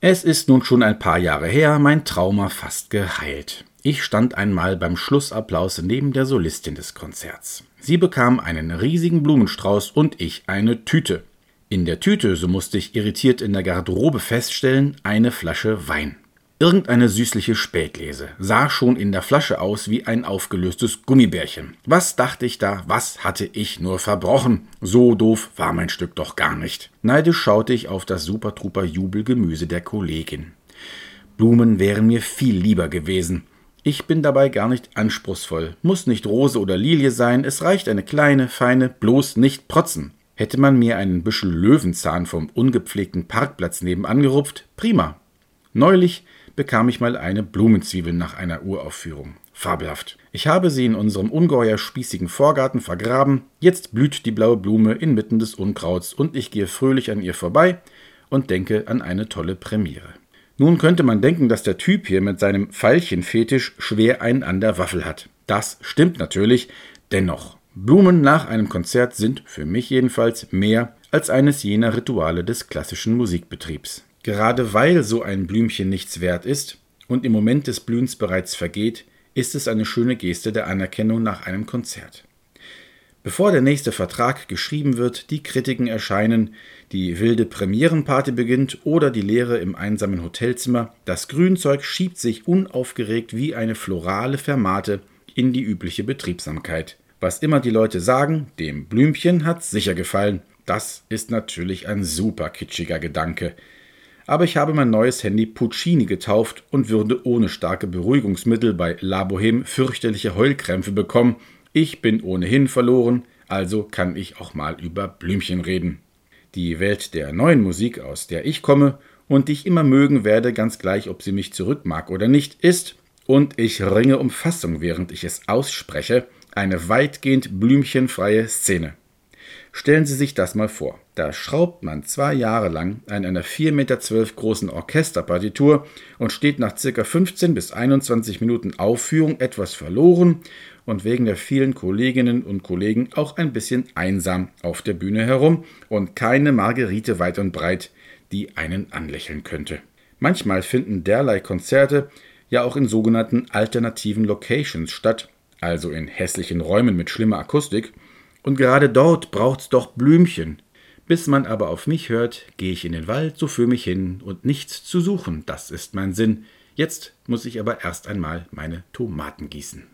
Es ist nun schon ein paar Jahre her, mein Trauma fast geheilt. Ich stand einmal beim Schlussapplaus neben der Solistin des Konzerts. Sie bekam einen riesigen Blumenstrauß und ich eine Tüte. In der Tüte, so musste ich irritiert in der Garderobe feststellen, eine Flasche Wein. Irgendeine süßliche Spätlese, sah schon in der Flasche aus wie ein aufgelöstes Gummibärchen. Was dachte ich da, was hatte ich nur verbrochen? So doof war mein Stück doch gar nicht. Neidisch schaute ich auf das Supertruper Jubelgemüse der Kollegin. Blumen wären mir viel lieber gewesen. Ich bin dabei gar nicht anspruchsvoll, muss nicht Rose oder Lilie sein, es reicht eine kleine, feine, bloß nicht protzen. Hätte man mir einen Büschel Löwenzahn vom ungepflegten Parkplatz nebenan gerupft, prima. Neulich bekam ich mal eine Blumenzwiebel nach einer Uraufführung. Fabelhaft. Ich habe sie in unserem ungeheuer spießigen Vorgarten vergraben. Jetzt blüht die blaue Blume inmitten des Unkrauts und ich gehe fröhlich an ihr vorbei und denke an eine tolle Premiere. Nun könnte man denken, dass der Typ hier mit seinem Veilchenfetisch schwer einen an der Waffel hat. Das stimmt natürlich, dennoch. Blumen nach einem Konzert sind, für mich jedenfalls, mehr als eines jener Rituale des klassischen Musikbetriebs. Gerade weil so ein Blümchen nichts wert ist und im Moment des Blühens bereits vergeht, ist es eine schöne Geste der Anerkennung nach einem Konzert. Bevor der nächste Vertrag geschrieben wird, die Kritiken erscheinen, die wilde Premierenparty beginnt oder die Leere im einsamen Hotelzimmer, das Grünzeug schiebt sich unaufgeregt wie eine florale Fermate in die übliche Betriebsamkeit. Was immer die Leute sagen, dem Blümchen hat's sicher gefallen. Das ist natürlich ein super kitschiger Gedanke aber ich habe mein neues Handy Puccini getauft und würde ohne starke Beruhigungsmittel bei La Boheme fürchterliche Heulkrämpfe bekommen. Ich bin ohnehin verloren, also kann ich auch mal über Blümchen reden. Die Welt der neuen Musik, aus der ich komme und die ich immer mögen werde, ganz gleich, ob sie mich zurück mag oder nicht, ist, und ich ringe um Fassung, während ich es ausspreche, eine weitgehend blümchenfreie Szene. Stellen Sie sich das mal vor. Da schraubt man zwei Jahre lang an einer 4,12 Meter großen Orchesterpartitur und steht nach ca. 15 bis 21 Minuten Aufführung etwas verloren und wegen der vielen Kolleginnen und Kollegen auch ein bisschen einsam auf der Bühne herum und keine Margerite weit und breit, die einen anlächeln könnte. Manchmal finden derlei Konzerte ja auch in sogenannten alternativen Locations statt, also in hässlichen Räumen mit schlimmer Akustik, und gerade dort braucht's doch Blümchen. Bis man aber auf mich hört, gehe ich in den Wald so für mich hin und nichts zu suchen, das ist mein Sinn. Jetzt muss ich aber erst einmal meine Tomaten gießen.